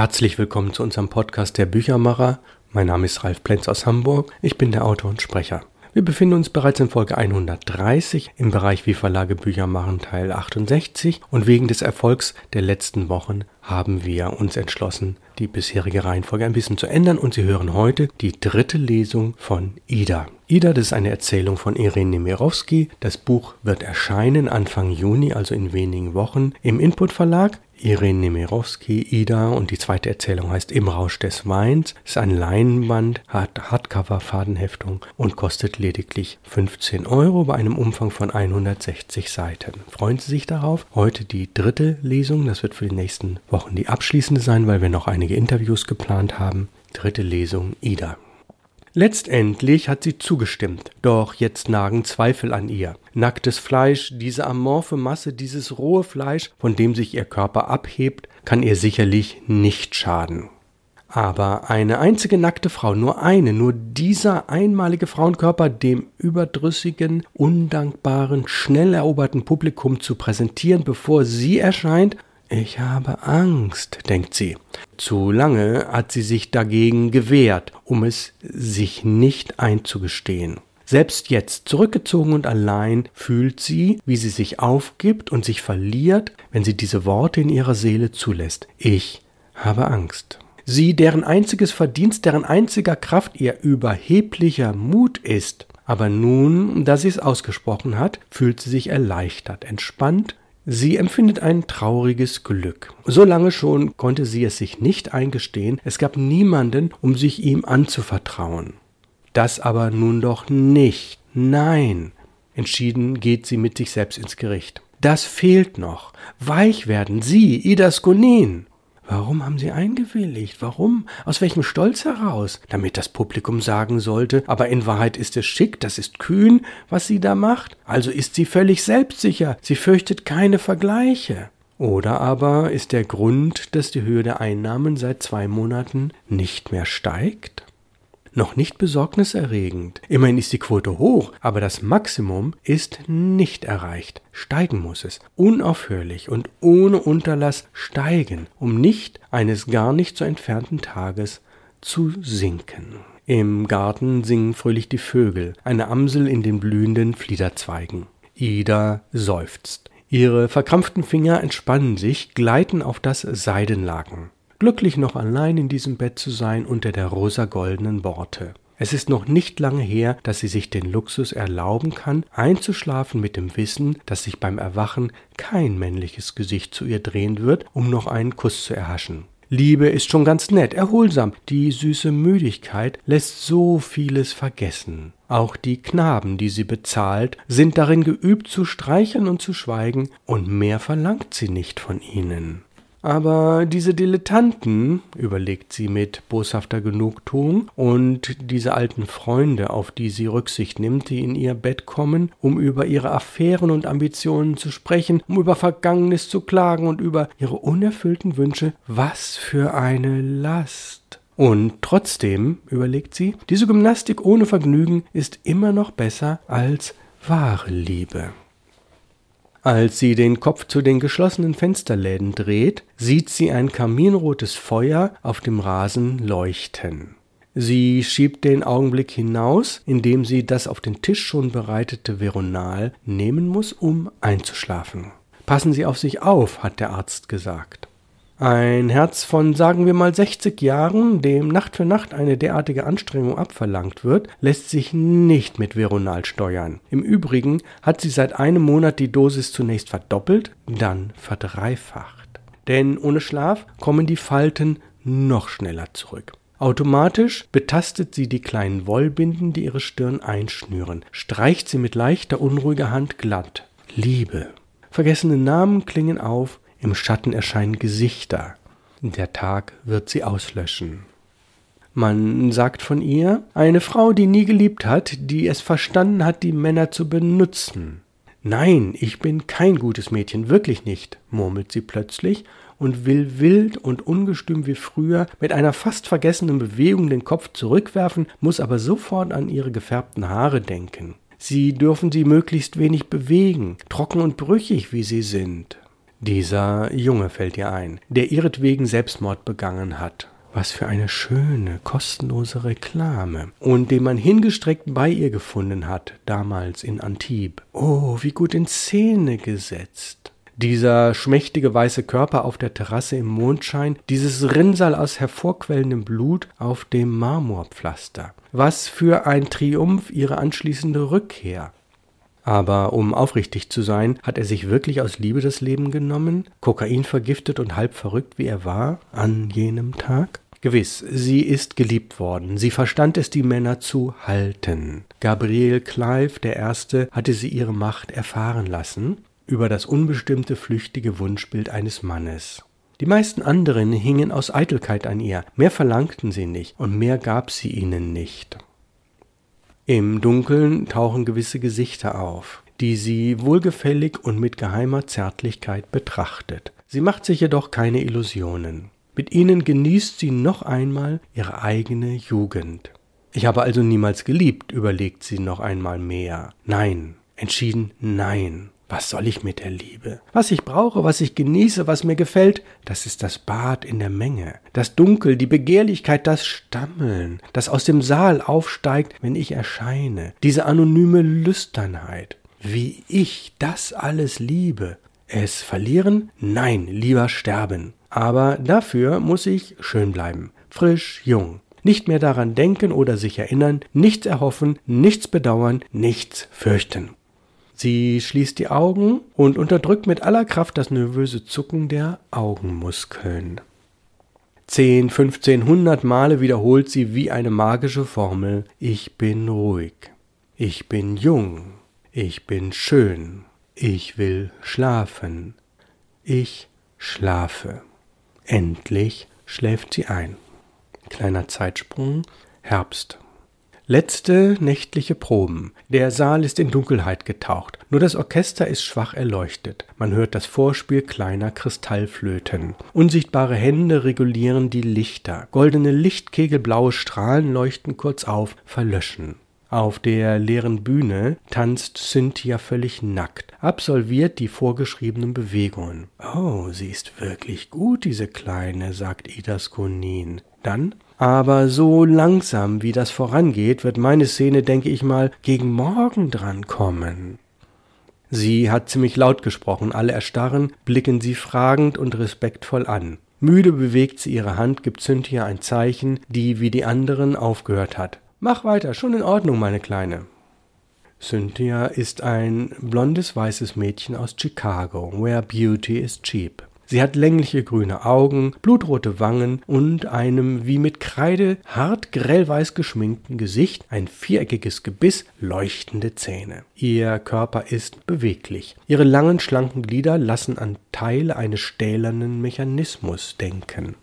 Herzlich willkommen zu unserem Podcast Der Büchermacher. Mein Name ist Ralf Plenz aus Hamburg. Ich bin der Autor und Sprecher. Wir befinden uns bereits in Folge 130 im Bereich Wie Verlage Bücher machen Teil 68 und wegen des Erfolgs der letzten Wochen haben wir uns entschlossen, die bisherige Reihenfolge ein bisschen zu ändern und Sie hören heute die dritte Lesung von Ida. Ida, das ist eine Erzählung von Irene Nemirovsky. Das Buch wird erscheinen Anfang Juni, also in wenigen Wochen, im Input Verlag. Irene Nemirovsky, Ida und die zweite Erzählung heißt Im Rausch des Weins, ist ein Leinenband, hat Hardcover-Fadenheftung und kostet lediglich 15 Euro bei einem Umfang von 160 Seiten. Freuen Sie sich darauf? Heute die dritte Lesung, das wird für die nächsten Wochen die abschließende sein, weil wir noch einige Interviews geplant haben. Dritte Lesung, Ida. Letztendlich hat sie zugestimmt, doch jetzt nagen Zweifel an ihr. Nacktes Fleisch, diese amorphe Masse, dieses rohe Fleisch, von dem sich ihr Körper abhebt, kann ihr sicherlich nicht schaden. Aber eine einzige nackte Frau, nur eine, nur dieser einmalige Frauenkörper dem überdrüssigen, undankbaren, schnell eroberten Publikum zu präsentieren, bevor sie erscheint, ich habe Angst, denkt sie. Zu lange hat sie sich dagegen gewehrt, um es sich nicht einzugestehen. Selbst jetzt, zurückgezogen und allein, fühlt sie, wie sie sich aufgibt und sich verliert, wenn sie diese Worte in ihrer Seele zulässt. Ich habe Angst. Sie, deren einziges Verdienst, deren einziger Kraft ihr überheblicher Mut ist, aber nun, da sie es ausgesprochen hat, fühlt sie sich erleichtert, entspannt Sie empfindet ein trauriges Glück. So lange schon konnte sie es sich nicht eingestehen, es gab niemanden, um sich ihm anzuvertrauen. Das aber nun doch nicht. Nein. Entschieden geht sie mit sich selbst ins Gericht. Das fehlt noch. Weich werden, Sie, Ida Skonin. Warum haben Sie eingewilligt? Warum? Aus welchem Stolz heraus? Damit das Publikum sagen sollte, aber in Wahrheit ist es schick, das ist kühn, was sie da macht. Also ist sie völlig selbstsicher, sie fürchtet keine Vergleiche. Oder aber ist der Grund, dass die Höhe der Einnahmen seit zwei Monaten nicht mehr steigt? Noch nicht besorgniserregend. Immerhin ist die Quote hoch, aber das Maximum ist nicht erreicht. Steigen muss es, unaufhörlich und ohne Unterlass steigen, um nicht eines gar nicht so entfernten Tages zu sinken. Im Garten singen fröhlich die Vögel, eine Amsel in den blühenden Fliederzweigen. Ida seufzt. Ihre verkrampften Finger entspannen sich, gleiten auf das Seidenlaken glücklich noch allein in diesem Bett zu sein unter der rosa-goldenen Borte. Es ist noch nicht lange her, dass sie sich den Luxus erlauben kann, einzuschlafen mit dem Wissen, dass sich beim Erwachen kein männliches Gesicht zu ihr drehen wird, um noch einen Kuss zu erhaschen. Liebe ist schon ganz nett, erholsam. Die süße Müdigkeit lässt so vieles vergessen. Auch die Knaben, die sie bezahlt, sind darin geübt zu streicheln und zu schweigen, und mehr verlangt sie nicht von ihnen. Aber diese Dilettanten, überlegt sie mit boshafter Genugtuung, und diese alten Freunde, auf die sie Rücksicht nimmt, die in ihr Bett kommen, um über ihre Affären und Ambitionen zu sprechen, um über Vergangenes zu klagen und über ihre unerfüllten Wünsche, was für eine Last. Und trotzdem, überlegt sie, diese Gymnastik ohne Vergnügen ist immer noch besser als wahre Liebe. Als sie den Kopf zu den geschlossenen Fensterläden dreht, sieht sie ein kaminrotes Feuer auf dem Rasen leuchten. Sie schiebt den Augenblick hinaus, indem sie das auf den Tisch schon bereitete Veronal nehmen muss, um einzuschlafen. Passen Sie auf sich auf, hat der Arzt gesagt. Ein Herz von, sagen wir mal, 60 Jahren, dem Nacht für Nacht eine derartige Anstrengung abverlangt wird, lässt sich nicht mit Veronal steuern. Im Übrigen hat sie seit einem Monat die Dosis zunächst verdoppelt, dann verdreifacht. Denn ohne Schlaf kommen die Falten noch schneller zurück. Automatisch betastet sie die kleinen Wollbinden, die ihre Stirn einschnüren, streicht sie mit leichter, unruhiger Hand glatt. Liebe. Vergessene Namen klingen auf, im Schatten erscheinen Gesichter. Der Tag wird sie auslöschen. Man sagt von ihr, eine Frau, die nie geliebt hat, die es verstanden hat, die Männer zu benutzen. Nein, ich bin kein gutes Mädchen, wirklich nicht, murmelt sie plötzlich und will wild und ungestüm wie früher mit einer fast vergessenen Bewegung den Kopf zurückwerfen, muss aber sofort an ihre gefärbten Haare denken. Sie dürfen sie möglichst wenig bewegen, trocken und brüchig wie sie sind. Dieser Junge fällt ihr ein, der ihretwegen Selbstmord begangen hat. Was für eine schöne, kostenlose Reklame. Und den man hingestreckt bei ihr gefunden hat, damals in Antibes. Oh, wie gut in Szene gesetzt. Dieser schmächtige weiße Körper auf der Terrasse im Mondschein, dieses Rinnsal aus hervorquellendem Blut auf dem Marmorpflaster. Was für ein Triumph ihre anschließende Rückkehr. Aber um aufrichtig zu sein, hat er sich wirklich aus Liebe das Leben genommen, Kokain vergiftet und halb verrückt, wie er war, an jenem Tag? Gewiss, sie ist geliebt worden, sie verstand es, die Männer zu halten. Gabriel Clive, der Erste, hatte sie ihre Macht erfahren lassen, über das unbestimmte flüchtige Wunschbild eines Mannes. Die meisten anderen hingen aus Eitelkeit an ihr, mehr verlangten sie nicht und mehr gab sie ihnen nicht. Im Dunkeln tauchen gewisse Gesichter auf, die sie wohlgefällig und mit geheimer Zärtlichkeit betrachtet. Sie macht sich jedoch keine Illusionen. Mit ihnen genießt sie noch einmal ihre eigene Jugend. Ich habe also niemals geliebt, überlegt sie noch einmal mehr. Nein, entschieden nein. Was soll ich mit der Liebe? Was ich brauche, was ich genieße, was mir gefällt, das ist das Bad in der Menge. Das Dunkel, die Begehrlichkeit, das Stammeln, das aus dem Saal aufsteigt, wenn ich erscheine. Diese anonyme Lüsternheit. Wie ich das alles liebe. Es verlieren? Nein, lieber sterben. Aber dafür muss ich schön bleiben. Frisch, jung. Nicht mehr daran denken oder sich erinnern, nichts erhoffen, nichts bedauern, nichts fürchten. Sie schließt die Augen und unterdrückt mit aller Kraft das nervöse Zucken der Augenmuskeln. Zehn, fünfzehn, hundert Male wiederholt sie wie eine magische Formel Ich bin ruhig. Ich bin jung. Ich bin schön. Ich will schlafen. Ich schlafe. Endlich schläft sie ein. Kleiner Zeitsprung. Herbst. Letzte nächtliche Proben. Der Saal ist in Dunkelheit getaucht. Nur das Orchester ist schwach erleuchtet. Man hört das Vorspiel kleiner Kristallflöten. Unsichtbare Hände regulieren die Lichter. Goldene Lichtkegelblaue Strahlen leuchten kurz auf, verlöschen. Auf der leeren Bühne tanzt Cynthia völlig nackt, absolviert die vorgeschriebenen Bewegungen. Oh, sie ist wirklich gut, diese Kleine, sagt Ida Skonin. Dann aber so langsam, wie das vorangeht, wird meine Szene, denke ich mal, gegen morgen drankommen. Sie hat ziemlich laut gesprochen, alle erstarren, blicken sie fragend und respektvoll an. Müde bewegt sie ihre Hand, gibt Cynthia ein Zeichen, die wie die anderen aufgehört hat. Mach weiter, schon in Ordnung, meine Kleine. Cynthia ist ein blondes weißes Mädchen aus Chicago, where beauty is cheap. Sie hat längliche grüne Augen, blutrote Wangen und einem wie mit Kreide hart grellweiß geschminkten Gesicht, ein viereckiges Gebiss, leuchtende Zähne. Ihr Körper ist beweglich. Ihre langen, schlanken Glieder lassen an Teile eines stählernen Mechanismus denken.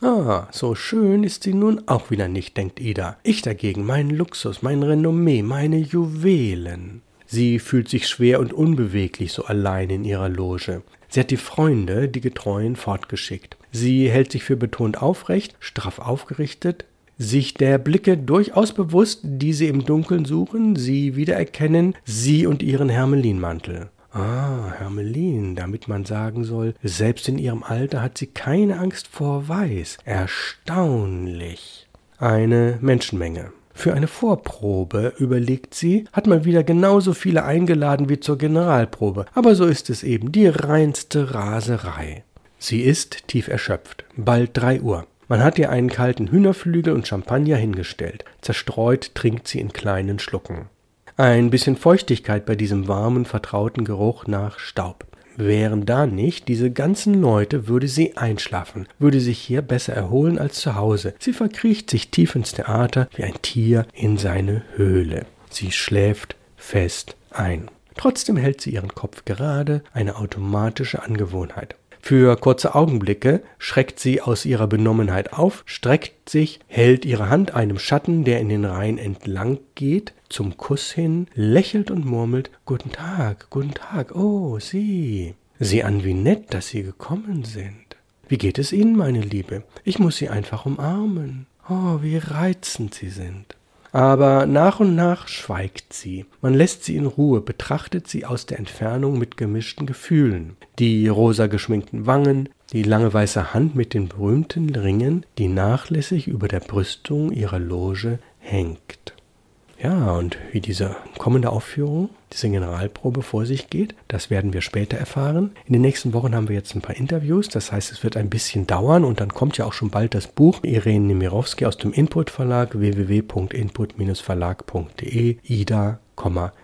Ah, so schön ist sie nun auch wieder nicht, denkt Ida. Ich dagegen, mein Luxus, mein Renommee, meine Juwelen. Sie fühlt sich schwer und unbeweglich so allein in ihrer Loge. Sie hat die Freunde, die Getreuen, fortgeschickt. Sie hält sich für betont aufrecht, straff aufgerichtet, sich der Blicke durchaus bewusst, die sie im Dunkeln suchen, sie wiedererkennen, sie und ihren Hermelinmantel. Ah, Hermelin, damit man sagen soll, selbst in ihrem Alter hat sie keine Angst vor Weiß. Erstaunlich. Eine Menschenmenge. Für eine Vorprobe, überlegt sie, hat man wieder genauso viele eingeladen wie zur Generalprobe, aber so ist es eben, die reinste Raserei. Sie ist tief erschöpft. Bald drei Uhr. Man hat ihr einen kalten Hühnerflügel und Champagner hingestellt. Zerstreut trinkt sie in kleinen Schlucken. Ein bisschen Feuchtigkeit bei diesem warmen, vertrauten Geruch nach Staub. Wären da nicht diese ganzen Leute, würde sie einschlafen, würde sich hier besser erholen als zu Hause. Sie verkriecht sich tief ins Theater wie ein Tier in seine Höhle. Sie schläft fest ein. Trotzdem hält sie ihren Kopf gerade, eine automatische Angewohnheit. Für kurze Augenblicke schreckt sie aus ihrer Benommenheit auf, streckt sich, hält ihre Hand einem Schatten, der in den Reihen entlang geht, zum Kuss hin, lächelt und murmelt Guten Tag, guten Tag, oh, Sie. Sieh an, wie nett, dass Sie gekommen sind. Wie geht es Ihnen, meine Liebe? Ich muss Sie einfach umarmen. Oh, wie reizend Sie sind. Aber nach und nach schweigt sie. Man lässt sie in Ruhe, betrachtet sie aus der Entfernung mit gemischten Gefühlen. Die rosa geschminkten Wangen, die lange weiße Hand mit den berühmten Ringen, die nachlässig über der Brüstung ihrer Loge hängt. Ja, und wie diese kommende Aufführung, diese Generalprobe vor sich geht, das werden wir später erfahren. In den nächsten Wochen haben wir jetzt ein paar Interviews, das heißt, es wird ein bisschen dauern und dann kommt ja auch schon bald das Buch Irene Nemirovsky aus dem Input Verlag www.input-verlag.de Ida,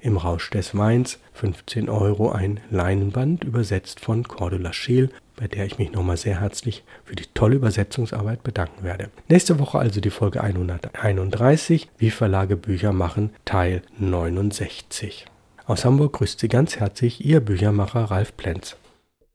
im Rausch des Weins 15 Euro ein Leinenband übersetzt von Cordula Scheel bei der ich mich nochmal sehr herzlich für die tolle Übersetzungsarbeit bedanken werde. Nächste Woche also die Folge 131, wie Verlage Bücher machen, Teil 69. Aus Hamburg grüßt Sie ganz herzlich Ihr Büchermacher Ralf Plenz.